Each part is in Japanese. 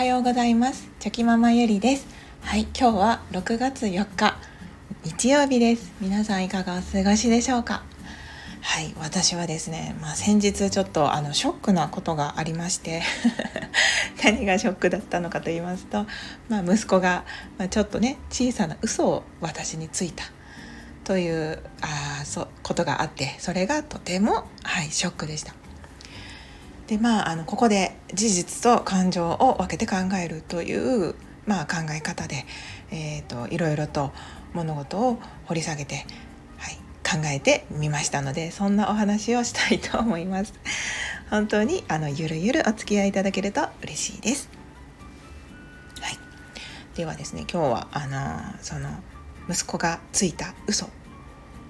はようございます。チョキママゆりです。はい今日は6月4日日曜日です。皆さんいかがお過ごしでしょうか？はい私はですね、まあ、先日ちょっとあのショックなことがありまして 何がショックだったのかと言いますと、まあ、息子が、ま、ちょっとね小さな嘘を私についた。というあそうことがあってそれがとても、はい、ショックでした。でまああのここで事実と感情を分けて考えるという、まあ、考え方で、えーと、いろいろと物事を掘り下げて、はい、考えてみましたのでそんなお話をしたいと思います。本当にあのゆるゆるお付き合いいただけると嬉しいです。はい、ではですね今日はあのその息子がついた嘘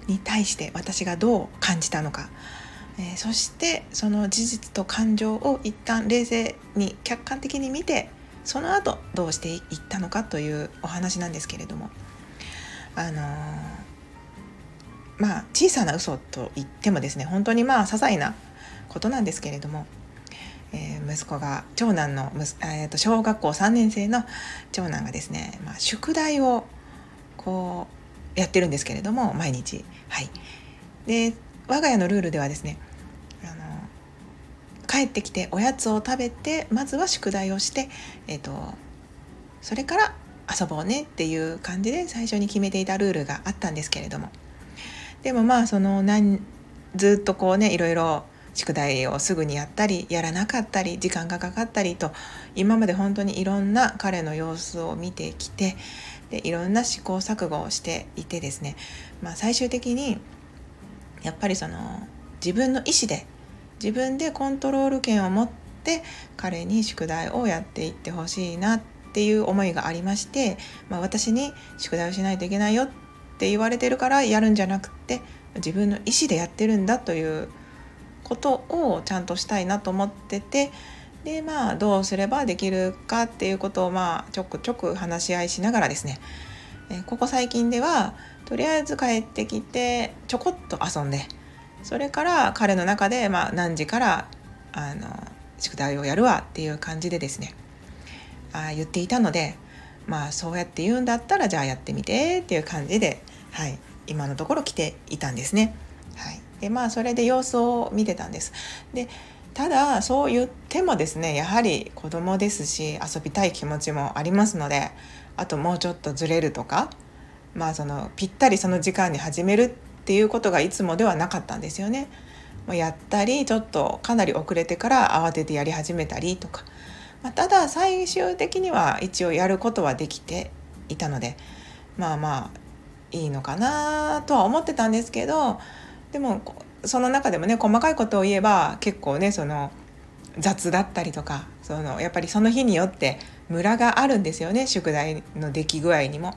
に対して私がどう感じたのかえー、そしてその事実と感情を一旦冷静に客観的に見てその後どうしていったのかというお話なんですけれども。あのー、まあ小さな嘘と言ってもですね本当にまあ些細なことなんですけれども、えー、息子が長男の、えー、と小学校3年生の長男がですね、まあ、宿題をこうやってるんですけれども毎日。はい。で我が家のルールではですね帰ってきておやつを食べてまずは宿題をして、えーと、それから遊ぼうねっていう感じで最初に決めていたルールがあったんですけれども。でもまあその何ずっとこうねいろいろ宿題をすぐにやったりやらなかったり時間がかかったりと今まで本当にいろんな彼の様子を見てきてでいろんな試行錯誤をしていてですね、まあ、最終的にやっぱりその自分の意思で自分でコントロール権を持って彼に宿題をやっていってほしいなっていう思いがありまして、まあ、私に宿題をしないといけないよって言われてるからやるんじゃなくって自分の意思でやってるんだということをちゃんとしたいなと思っててでまあどうすればできるかっていうことをまあちょくちょく話し合いしながらですね。ここ最近ではとりあえず帰ってきてちょこっと遊んでそれから彼の中で、まあ、何時からあの宿題をやるわっていう感じでですねあ言っていたのでまあそうやって言うんだったらじゃあやってみてっていう感じで、はい、今のところ来ていたんですね。はい、でまあそれで様子を見てたんです。でただそう言ってもですねやはり子供ですし遊びたい気持ちもありますのであともうちょっとずれるとかまあそのぴったりその時間に始めるっていうことがいつもではなかったんですよね。やったりちょっとかなり遅れてから慌ててやり始めたりとか、まあ、ただ最終的には一応やることはできていたのでまあまあいいのかなとは思ってたんですけどでもその中でもね細かいことを言えば結構ねその雑だったりとかそのやっぱりその日によってムラがあるんですよね宿題の出来具合にも。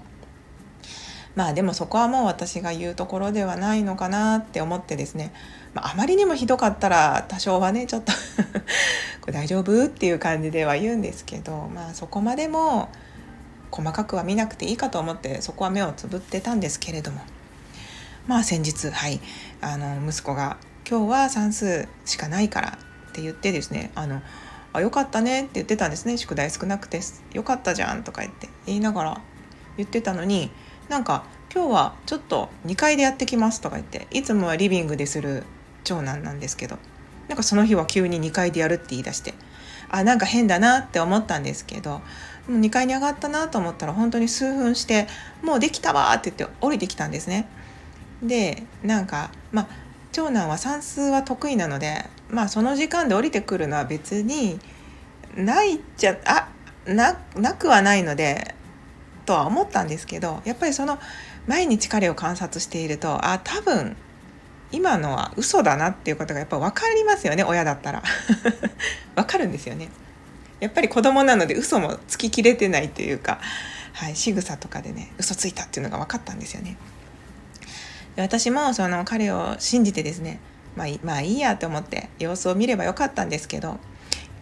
まあでもそこはもう私が言うところではないのかなって思ってですね、まあ、あまりにもひどかったら多少はねちょっと これ大丈夫？っていう感じでは言うんですけどまあそこまでも細かくは見なくていいかと思ってそこは目をつぶってたんですけれども。まあ先日はい。あの息子が「今日は算数しかないから」って言ってですねあのあよかったねって言ってたんですね。宿題少なくてよかったじゃんとか言って言いながら言ってたのになんか今日はちょっと2階でやってきますとか言っていつもはリビングでする長男なんですけどなんかその日は急に2階でやるって言い出してあなんか変だなって思ったんですけどもう2階に上がったなと思ったら本当に数分して「もうできたわ」って言って降りてきたんですね。でなんかまあ長男は算数は得意なのでまあその時間で降りてくるのは別にないっちゃあななくはないのでとは思ったんですけどやっぱりその毎日彼を観察しているとあ多分今のは嘘だなっていうことがやっぱ分かりますよね親だったら。分かるんですよね。やっぱり子供なので嘘もつききれてないというか、はい、仕草とかでね嘘ついたっていうのが分かったんですよね。私もその彼を信じてですねまあ、まあいいやと思って様子を見ればよかったんですけど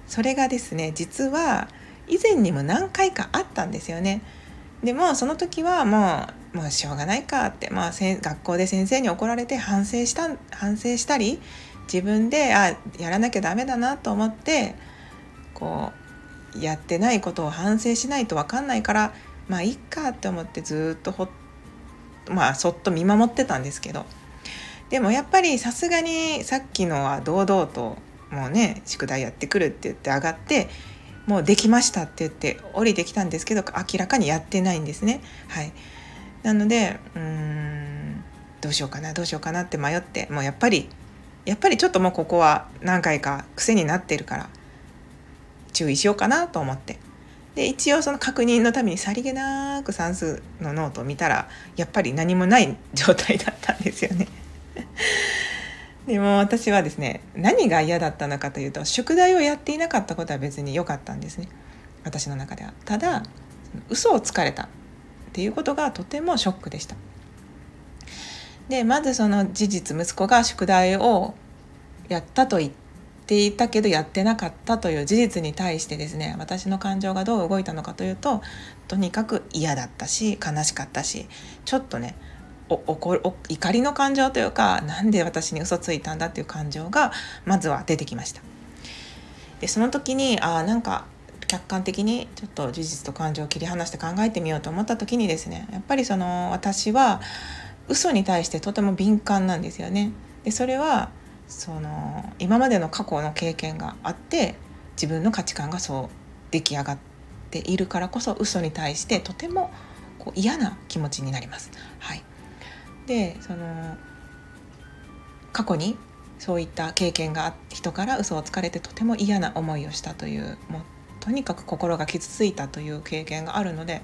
それがですね実は以前にも何回かあったんですよね。でもその時はもうもうしょうがないかって、まあ、学校で先生に怒られて反省した反省したり自分であやらなきゃダメだなと思ってこうやってないことを反省しないと分かんないからまあいいかって思ってずっとほまあそっと見守ってたんですけど。でもやっぱりさすがにさっきのは堂々ともうね宿題やってくるって言って上がってもうできましたって言って降りてきたんですけど明らかにやってないんですね。はい、なのでうーんどうしようかなどうしようかなって迷ってもうやっぱりやっぱりちょっともうここは何回か癖になってるから注意しようかなと思ってで一応その確認のためにさりげなく算数のノートを見たらやっぱり何もない状態だったんですよね。でも私はですね何が嫌だったのかというと宿題をやっていなかったことは別に良かったんですね私の中では。ただ嘘をつかれたっていうことがとてもショックでした。でまずその事実息子が宿題をやったと言っていたけどやってなかったという事実に対してですね私の感情がどう動いたのかというととにかく嫌だったし悲しかったしちょっとね怒怒りの感情というかなんで私に嘘ついたんだっていう感情がまずは出てきました。でその時にあなんか客観的にちょっと事実と感情を切り離して考えてみようと思った時にですねやっぱりその私は嘘に対してとても敏感なんですよね。でそれはその今までの過去の経験があって自分の価値観がそう出来上がっているからこそ嘘に対してとてもこう嫌な気持ちになります。はい、でその過去にそういった経験があって人から嘘をつかれてとても嫌な思いをしたというもうとにかく心が傷ついたという経験があるので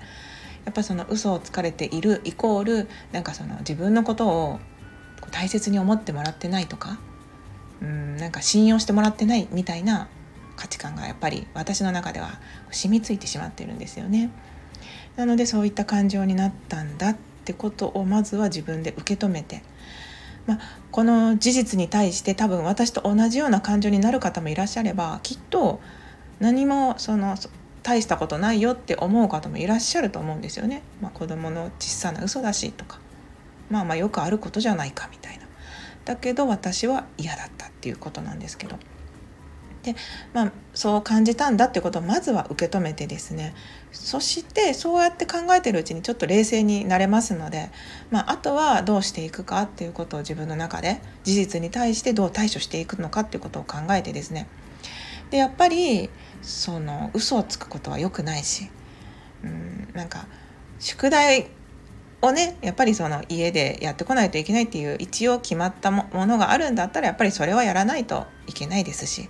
やっぱその嘘をつかれているイコールなんかその自分のことを大切に思ってもらってないとかうんなんか信用してもらってないみたいな価値観がやっぱり私の中では染みついてしまってるんですよね。なのでそういった感情になったんだっってことをまずは自分で受け止めて、まあ、この事実に対して多分私と同じような感情になる方もいらっしゃればきっと何もその大したことないよって思う方もいらっしゃると思うんですよね。まあ、子供の小さな嘘だしとかまあまあよくあることじゃないかみたいな。だけど私は嫌だったっていうことなんですけど。でまあ、そう感じたんだってことをまずは受け止めてですね。そしてそうやって考えてるうちにちょっと冷静になれますので、まあ、あとはどうしていくかっていうことを自分の中で事実に対してどう対処していくのかっていうことを考えてですね。でやっぱりその嘘をつくことは良くないしうんなんか宿題をねやっぱりその家でやってこないといけないっていう一応決まったものがあるんだったらやっぱりそれはやらないといけないですし、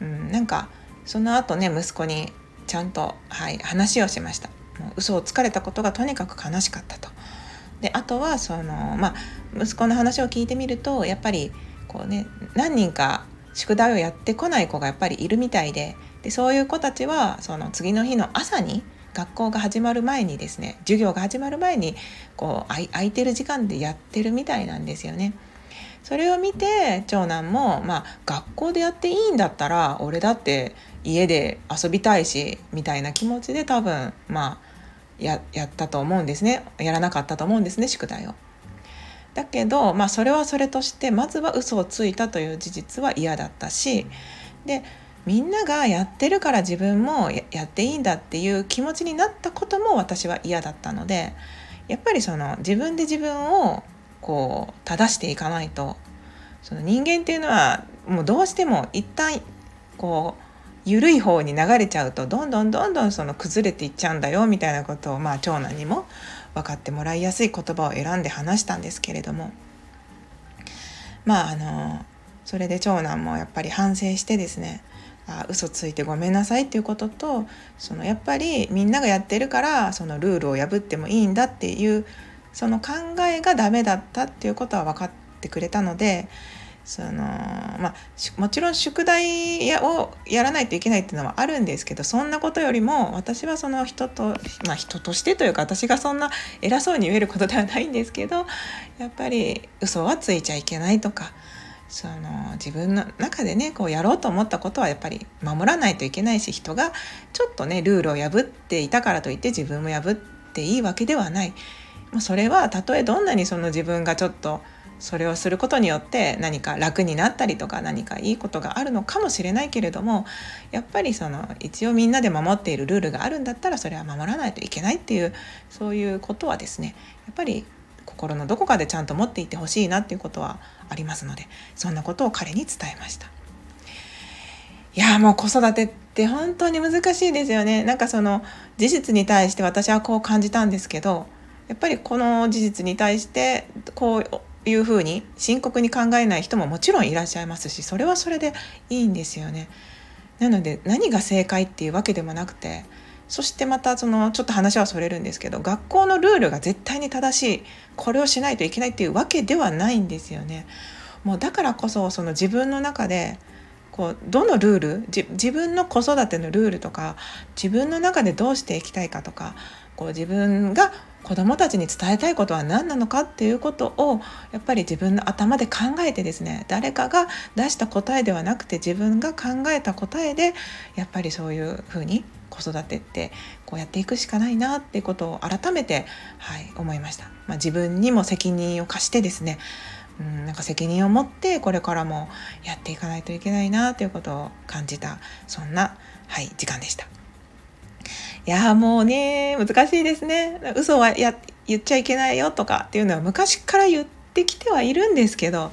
うん、なんかその後ね息子にちゃんと、はい、話をしました。もう嘘をつかれたことがとにかく悲しかったと。であとはその、まあ、息子の話を聞いてみるとやっぱりこうね何人か宿題をやってこない子がやっぱりいるみたいででそういう子たちはその次の日の朝に学校が始まる前にですね授業が始まる前にこう空いてる時間でやってるみたいなんですよね。それを見て長男も、まあ、学校でやっていいんだったら俺だって家で遊びたいしみたいな気持ちで多分まあややったと思うんですねやらなかったと思うんですね宿題を。だけど、まあ、それはそれとしてまずは嘘をついたという事実は嫌だったしでみんながやってるから自分もやっていいんだっていう気持ちになったことも私は嫌だったのでやっぱりその自分で自分をこう正していかないと。その人間っていうのはもうどうしても一旦こう緩い方に流れちゃうとどんどんどんどんその崩れていっちゃうんだよみたいなことをまあ長男にも分かってもらいやすい言葉を選んで話したんですけれども。まああのそれで長男もやっぱり反省してですねあ嘘ついてごめんなさいっていうこととそのやっぱりみんながやってるからそのルールを破ってもいいんだっていうその考えがダメだったっていうことは分かってくれたのでそのまあもちろん宿題をやらないといけないっていうのはあるんですけどそんなことよりも私はその人とまあ人としてというか私がそんな偉そうに言えることではないんですけどやっぱり嘘はついちゃいけないとかその自分の中でねこうやろうと思ったことはやっぱり守らないといけないし人がちょっとねルールを破っていたからといって自分も破っていいわけではない。それはたとえどんなにその自分がちょっとそれをすることによって何か楽になったりとか何かいいことがあるのかもしれないけれどもやっぱりその一応みんなで守っているルールがあるんだったらそれは守らないといけないっていうそういうことはですねやっぱり心のどこかでちゃんと持っていてほしいなっていうことはありますのでそんなことを彼に伝えました。いやもう子育てって本当に難しいですよねなんかその事実に対して私はこう感じたんですけどやっぱりこの事実に対してこういうふうに深刻に考えない人ももちろんいらっしゃいますしそれはそれでいいんですよね。なので何が正解っていうわけでもなくてそしてまたそのちょっと話はそれるんですけど学校のルールが絶対に正しいこれをしないといけないっていうわけではないんですよね。もうだからこそその自分の中でこうどのルール自分の子育てのルールとか自分の中でどうしていきたいかとかこう自分が子どもたちに伝えたいことは何なのかっていうことをやっぱり自分の頭で考えてですね誰かが出した答えではなくて自分が考えた答えでやっぱりそういうふうに子育てってこうやっていくしかないなっていうことを改めて、はい、思いました。まあ、自分にも責任を課してですねうん、なんか責任を持ってこれからもやっていかないといけないなということを感じたそんな、はい、時間でした。いやもうね難しいですね嘘はや言っちゃいけないよとかっていうのは昔から言ってきてはいるんですけど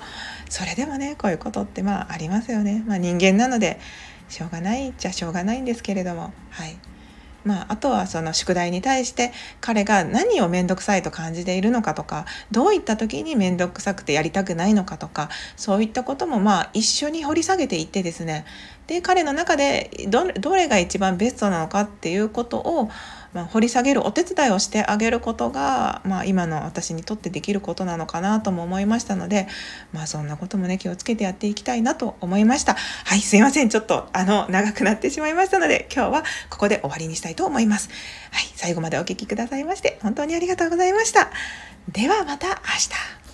それでもねこういうことってまあありますよね。まあ、人間なのでしょうがないっちゃしょうがないんですけれどもはい。まあ、あとはその宿題に対して彼が何を面倒くさいと感じているのかとかどういった時に面倒くさくてやりたくないのかとかそういったこともまあ一緒に掘り下げていってですね。で彼の中でどれが一番ベストなのかっていうことをまあ、掘り下げるお手伝いをしてあげることが、まあ、今の私にとってできることなのかなとも思いましたので、まあ、そんなこともね気をつけてやっていきたいなと思いました。はいすいません。ちょっとあの長くなってしまいましたので今日はここで終わりにしたいと思います。はい最後までお聴きくださいまして本当にありがとうございました。ではまた明日。